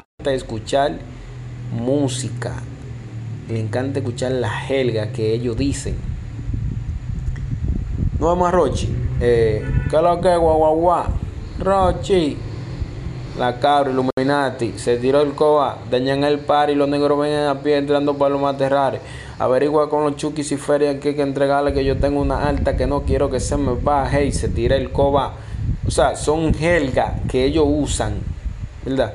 encanta escuchar música, le encanta escuchar la helga que ellos dicen. No vamos a Rochi. Eh, ¿Qué es lo que guau? Rochi. La cabra Illuminati. Se tiró el coba. Dañan el par y los negros ven a pie entrando para los materrares. Averigua con los chukis y ferias que hay que entregarle que yo tengo una alta que no quiero que se me baje y se tire el coba. O sea, son helga que ellos usan. ¿Verdad?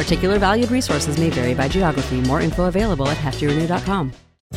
Particular valued resources may vary by geography. More info available at heftyrenew.com.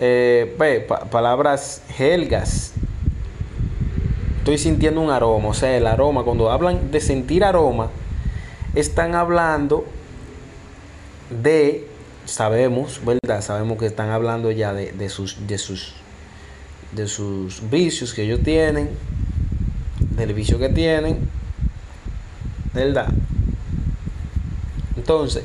Eh, palabras helgas. Estoy sintiendo un aroma, o sea, el aroma, cuando hablan de sentir aroma, están hablando de, sabemos, ¿verdad? Sabemos que están hablando ya de, de sus, de sus, de sus vicios que ellos tienen, del vicio que tienen, ¿verdad? Entonces,